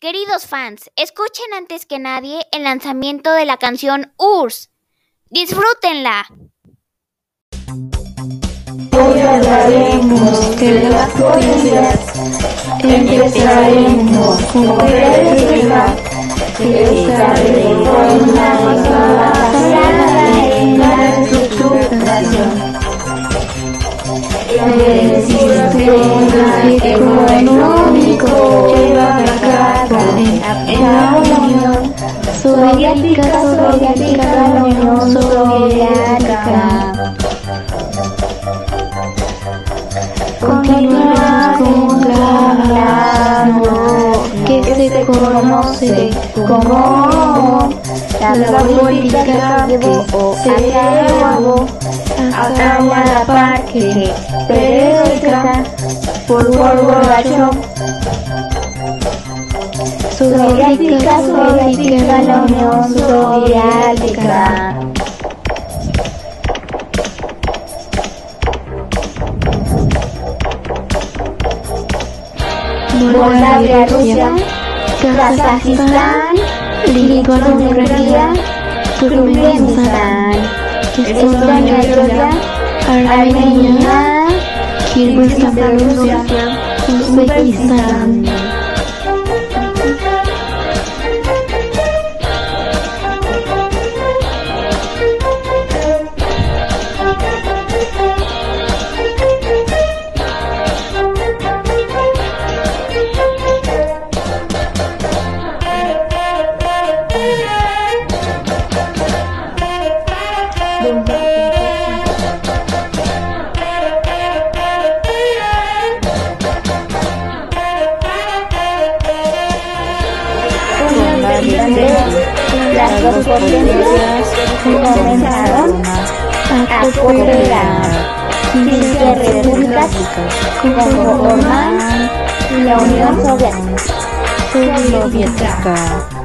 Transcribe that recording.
Queridos fans, escuchen antes que nadie el lanzamiento de la canción URSS. Disfrútenla. Hoy hablaremos de las poesías. Empezaremos con Teresa, que sale con una basada en la estructuración. El sistema económico Soviética, Soviética, la Unión Soviética. Continuamos con la que se conoce como la política que se llevó a la par que periódica por Gorbachev. Soviética, soviética, la Unión Soviética. Moldavia, Rusia, Kazajistán, Lituania, Hungría, Turkmenistán, Estonia, Georgia, Armenia, Kirguistán, Rusia, Uzbekistán. Las potencias comenzaron a cooperar. 15 repúblicas conforman la Unión. Soviética.